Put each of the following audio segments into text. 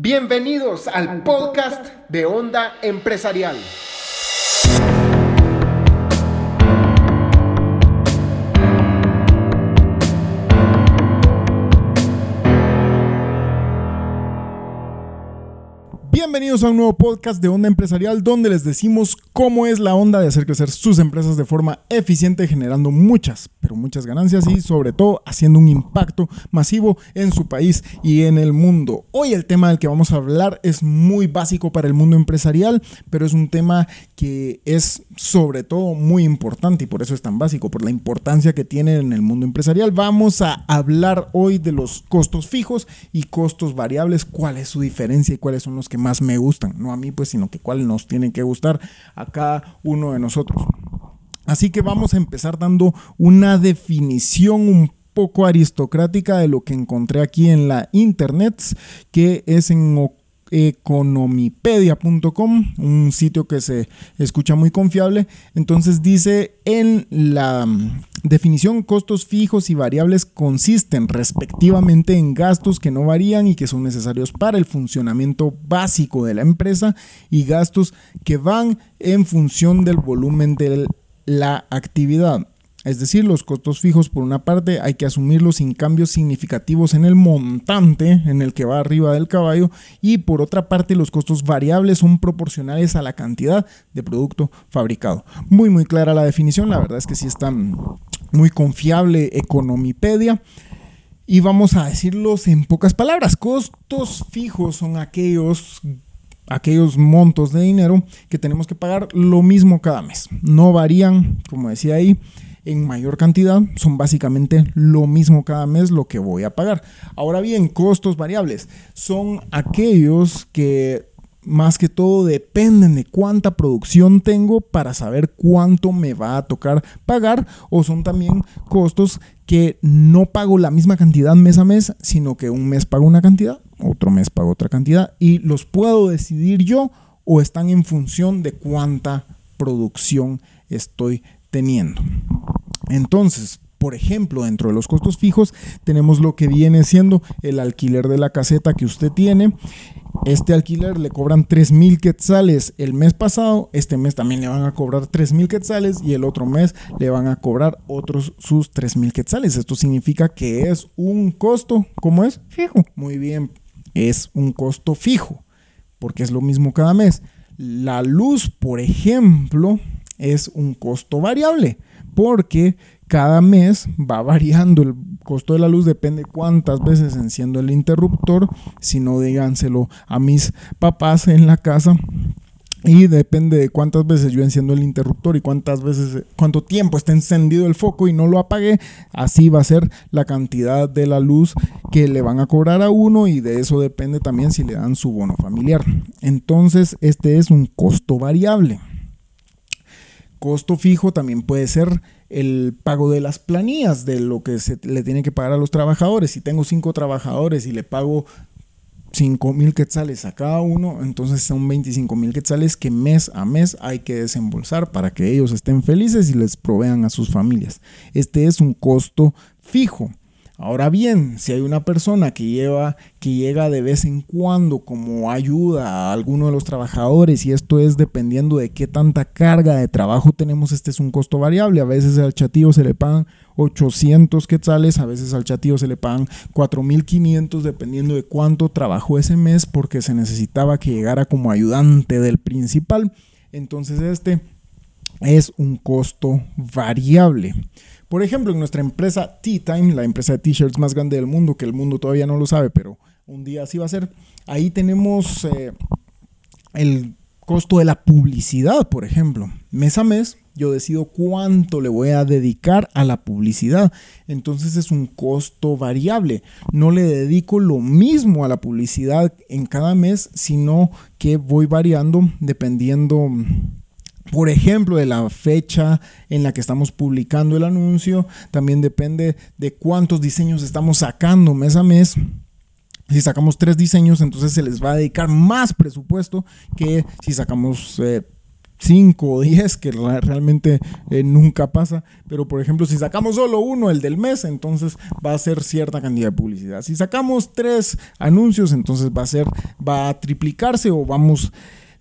Bienvenidos al podcast de Onda Empresarial. Bienvenidos a un nuevo podcast de Onda Empresarial donde les decimos cómo es la onda de hacer crecer sus empresas de forma eficiente generando muchas, pero muchas ganancias y sobre todo haciendo un impacto masivo en su país y en el mundo. Hoy el tema del que vamos a hablar es muy básico para el mundo empresarial, pero es un tema que es sobre todo muy importante y por eso es tan básico, por la importancia que tiene en el mundo empresarial. Vamos a hablar hoy de los costos fijos y costos variables, cuál es su diferencia y cuáles son los que más me gustan, no a mí pues, sino que cuál nos tiene que gustar a cada uno de nosotros. Así que vamos a empezar dando una definición un poco aristocrática de lo que encontré aquí en la internet, que es en economipedia.com, un sitio que se escucha muy confiable. Entonces dice en la definición costos fijos y variables consisten respectivamente en gastos que no varían y que son necesarios para el funcionamiento básico de la empresa y gastos que van en función del volumen de la actividad. Es decir, los costos fijos por una parte hay que asumirlos sin cambios significativos en el montante en el que va arriba del caballo y por otra parte los costos variables son proporcionales a la cantidad de producto fabricado. Muy muy clara la definición, la verdad es que sí está muy confiable Economipedia. Y vamos a decirlos en pocas palabras, costos fijos son aquellos aquellos montos de dinero que tenemos que pagar lo mismo cada mes. No varían, como decía ahí, en mayor cantidad, son básicamente lo mismo cada mes lo que voy a pagar. Ahora bien, costos variables son aquellos que más que todo dependen de cuánta producción tengo para saber cuánto me va a tocar pagar o son también costos que no pago la misma cantidad mes a mes, sino que un mes pago una cantidad, otro mes pago otra cantidad y los puedo decidir yo o están en función de cuánta producción estoy teniendo. Entonces, por ejemplo, dentro de los costos fijos tenemos lo que viene siendo el alquiler de la caseta que usted tiene. Este alquiler le cobran 3 mil quetzales el mes pasado, este mes también le van a cobrar 3 mil quetzales y el otro mes le van a cobrar otros sus 3 mil quetzales. Esto significa que es un costo, ¿cómo es? Fijo. Muy bien, es un costo fijo, porque es lo mismo cada mes. La luz, por ejemplo, es un costo variable porque cada mes va variando el costo de la luz, depende cuántas veces enciendo el interruptor, si no díganselo a mis papás en la casa. Y depende de cuántas veces yo enciendo el interruptor y cuántas veces, cuánto tiempo está encendido el foco y no lo apagué, así va a ser la cantidad de la luz que le van a cobrar a uno y de eso depende también si le dan su bono familiar. Entonces, este es un costo variable. Costo fijo también puede ser el pago de las planillas, de lo que se le tiene que pagar a los trabajadores. Si tengo cinco trabajadores y le pago 5 mil quetzales a cada uno, entonces son 25 mil quetzales que mes a mes hay que desembolsar para que ellos estén felices y les provean a sus familias. Este es un costo fijo. Ahora bien, si hay una persona que lleva, que llega de vez en cuando como ayuda a alguno de los trabajadores y esto es dependiendo de qué tanta carga de trabajo tenemos, este es un costo variable. A veces al chatillo se le pagan 800 quetzales, a veces al chatillo se le pagan 4500 dependiendo de cuánto trabajó ese mes porque se necesitaba que llegara como ayudante del principal. Entonces este es un costo variable. Por ejemplo, en nuestra empresa Tea Time, la empresa de t-shirts más grande del mundo, que el mundo todavía no lo sabe, pero un día así va a ser, ahí tenemos eh, el costo de la publicidad, por ejemplo. Mes a mes yo decido cuánto le voy a dedicar a la publicidad. Entonces es un costo variable. No le dedico lo mismo a la publicidad en cada mes, sino que voy variando dependiendo por ejemplo, de la fecha en la que estamos publicando el anuncio, también depende de cuántos diseños estamos sacando mes a mes. Si sacamos tres diseños, entonces se les va a dedicar más presupuesto que si sacamos 5 o 10, que realmente eh, nunca pasa. Pero por ejemplo, si sacamos solo uno, el del mes, entonces va a ser cierta cantidad de publicidad. Si sacamos tres anuncios, entonces va a ser, va a triplicarse o vamos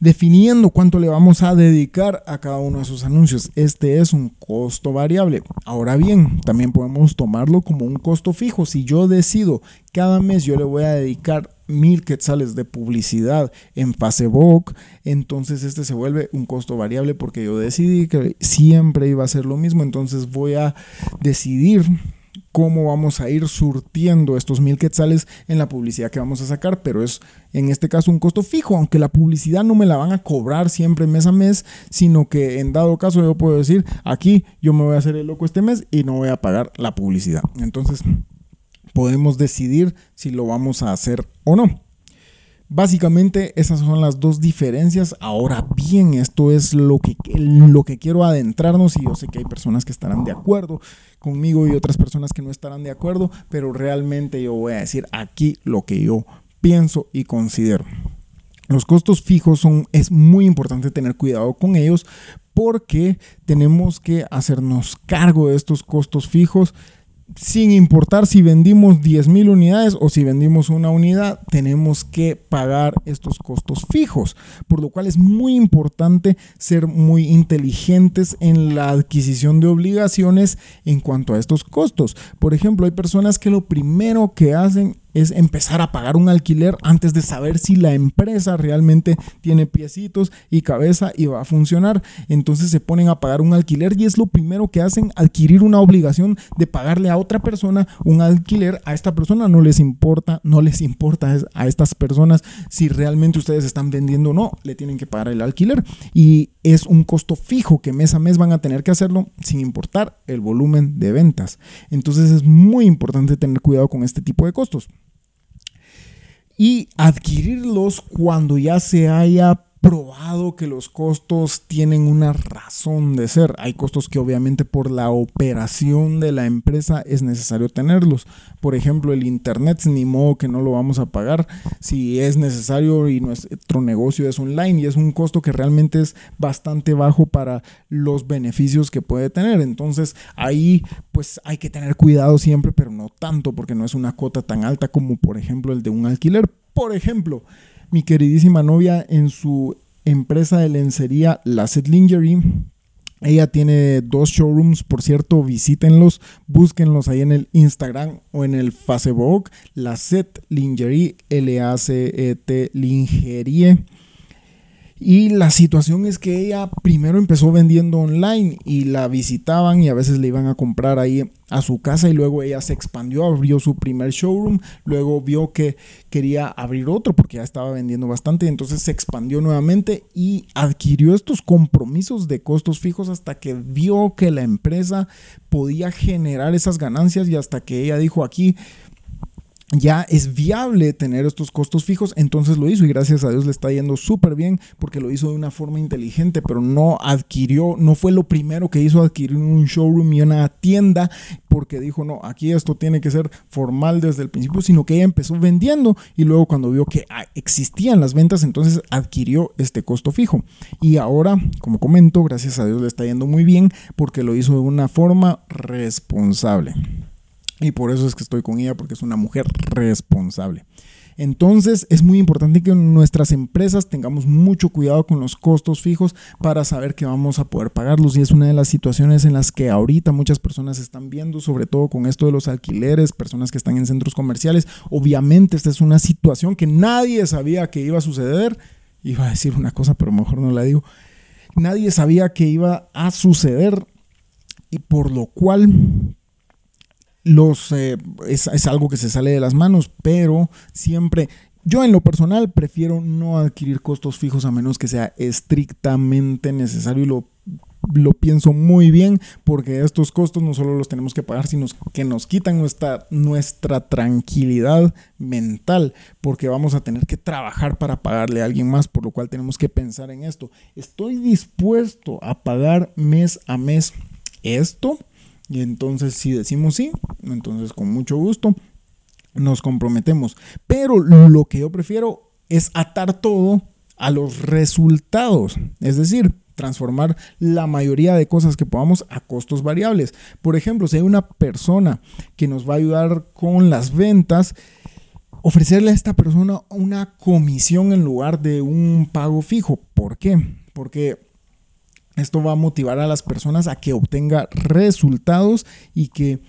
definiendo cuánto le vamos a dedicar a cada uno de esos anuncios. Este es un costo variable. Ahora bien, también podemos tomarlo como un costo fijo. Si yo decido cada mes yo le voy a dedicar mil quetzales de publicidad en Facebook, entonces este se vuelve un costo variable porque yo decidí que siempre iba a ser lo mismo, entonces voy a decidir cómo vamos a ir surtiendo estos mil quetzales en la publicidad que vamos a sacar, pero es en este caso un costo fijo, aunque la publicidad no me la van a cobrar siempre mes a mes, sino que en dado caso yo puedo decir, aquí yo me voy a hacer el loco este mes y no voy a pagar la publicidad. Entonces podemos decidir si lo vamos a hacer o no. Básicamente esas son las dos diferencias. Ahora bien, esto es lo que, lo que quiero adentrarnos y yo sé que hay personas que estarán de acuerdo conmigo y otras personas que no estarán de acuerdo, pero realmente yo voy a decir aquí lo que yo pienso y considero. Los costos fijos son, es muy importante tener cuidado con ellos porque tenemos que hacernos cargo de estos costos fijos sin importar si vendimos 10.000 unidades o si vendimos una unidad, tenemos que pagar estos costos fijos, por lo cual es muy importante ser muy inteligentes en la adquisición de obligaciones en cuanto a estos costos. Por ejemplo, hay personas que lo primero que hacen es empezar a pagar un alquiler antes de saber si la empresa realmente tiene piecitos y cabeza y va a funcionar. Entonces se ponen a pagar un alquiler y es lo primero que hacen, adquirir una obligación de pagarle a otra persona un alquiler. A esta persona no les importa, no les importa a estas personas si realmente ustedes están vendiendo o no, le tienen que pagar el alquiler. Y es un costo fijo que mes a mes van a tener que hacerlo sin importar el volumen de ventas. Entonces es muy importante tener cuidado con este tipo de costos y adquirirlos cuando ya se haya probado que los costos tienen una razón de ser. Hay costos que obviamente por la operación de la empresa es necesario tenerlos. Por ejemplo, el internet, ni modo que no lo vamos a pagar si es necesario y nuestro negocio es online y es un costo que realmente es bastante bajo para los beneficios que puede tener. Entonces ahí pues hay que tener cuidado siempre, pero no tanto porque no es una cuota tan alta como por ejemplo el de un alquiler. Por ejemplo, mi queridísima novia en su empresa de lencería, La Set Lingerie. Ella tiene dos showrooms, por cierto, visítenlos, búsquenlos ahí en el Instagram o en el Facebook, La Set Lingerie, L-A-C-E-T Lingerie. Y la situación es que ella primero empezó vendiendo online y la visitaban y a veces le iban a comprar ahí a su casa y luego ella se expandió, abrió su primer showroom, luego vio que quería abrir otro porque ya estaba vendiendo bastante, y entonces se expandió nuevamente y adquirió estos compromisos de costos fijos hasta que vio que la empresa podía generar esas ganancias y hasta que ella dijo aquí ya es viable tener estos costos fijos, entonces lo hizo y gracias a Dios le está yendo súper bien porque lo hizo de una forma inteligente, pero no adquirió, no fue lo primero que hizo adquirir un showroom y una tienda porque dijo, no, aquí esto tiene que ser formal desde el principio, sino que ella empezó vendiendo y luego cuando vio que ah, existían las ventas, entonces adquirió este costo fijo. Y ahora, como comento, gracias a Dios le está yendo muy bien porque lo hizo de una forma responsable. Y por eso es que estoy con ella, porque es una mujer responsable. Entonces es muy importante que nuestras empresas tengamos mucho cuidado con los costos fijos para saber que vamos a poder pagarlos. Y es una de las situaciones en las que ahorita muchas personas están viendo, sobre todo con esto de los alquileres, personas que están en centros comerciales. Obviamente esta es una situación que nadie sabía que iba a suceder. Iba a decir una cosa, pero mejor no la digo. Nadie sabía que iba a suceder y por lo cual eh, es, algo que se sale de las manos, pero siempre, yo en lo personal prefiero no adquirir costos fijos a menos que sea estrictamente necesario y lo, lo pienso muy bien porque estos costos no solo los tenemos que pagar, sino que nos quitan nuestra, nuestra tranquilidad mental porque vamos a tener que trabajar para pagarle a alguien más, por lo cual tenemos que pensar en esto. ¿Estoy dispuesto a pagar mes a mes esto? Y entonces si decimos sí, entonces con mucho gusto nos comprometemos. Pero lo que yo prefiero es atar todo a los resultados. Es decir, transformar la mayoría de cosas que podamos a costos variables. Por ejemplo, si hay una persona que nos va a ayudar con las ventas, ofrecerle a esta persona una comisión en lugar de un pago fijo. ¿Por qué? Porque esto va a motivar a las personas a que obtenga resultados y que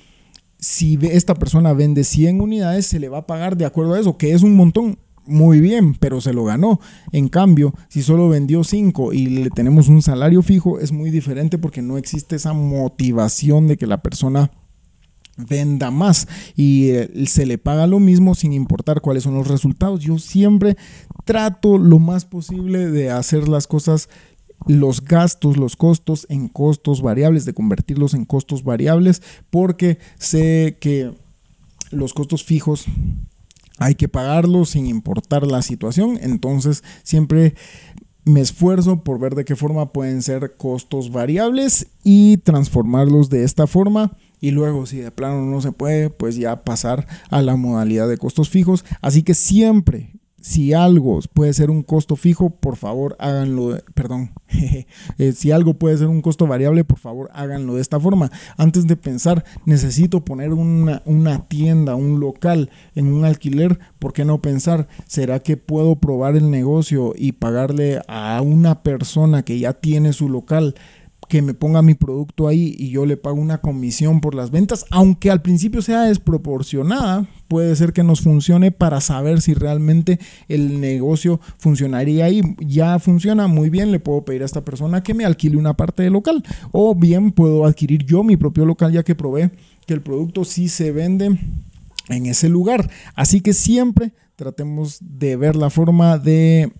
si esta persona vende 100 unidades, se le va a pagar de acuerdo a eso, que es un montón. Muy bien, pero se lo ganó. En cambio, si solo vendió 5 y le tenemos un salario fijo, es muy diferente porque no existe esa motivación de que la persona venda más y eh, se le paga lo mismo sin importar cuáles son los resultados. Yo siempre trato lo más posible de hacer las cosas los gastos, los costos en costos variables, de convertirlos en costos variables, porque sé que los costos fijos hay que pagarlos sin importar la situación, entonces siempre me esfuerzo por ver de qué forma pueden ser costos variables y transformarlos de esta forma. Y luego, si de plano no se puede, pues ya pasar a la modalidad de costos fijos. Así que siempre si algo puede ser un costo fijo, por favor háganlo, perdón, eh, si algo puede ser un costo variable, por favor háganlo de esta forma. Antes de pensar, necesito poner una, una tienda, un local en un alquiler, ¿por qué no pensar, será que puedo probar el negocio y pagarle a una persona que ya tiene su local? Que me ponga mi producto ahí y yo le pago una comisión por las ventas, aunque al principio sea desproporcionada, puede ser que nos funcione para saber si realmente el negocio funcionaría ahí. Ya funciona muy bien, le puedo pedir a esta persona que me alquile una parte del local o bien puedo adquirir yo mi propio local ya que probé que el producto sí se vende en ese lugar. Así que siempre tratemos de ver la forma de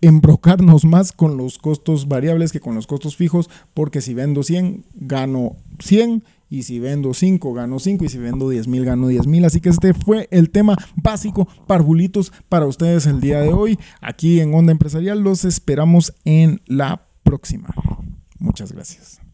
embrocarnos más con los costos variables que con los costos fijos, porque si vendo 100, gano 100 y si vendo 5, gano 5 y si vendo 10 mil, gano 10 mil. Así que este fue el tema básico, parvulitos, para ustedes el día de hoy. Aquí en Onda Empresarial los esperamos en la próxima. Muchas gracias.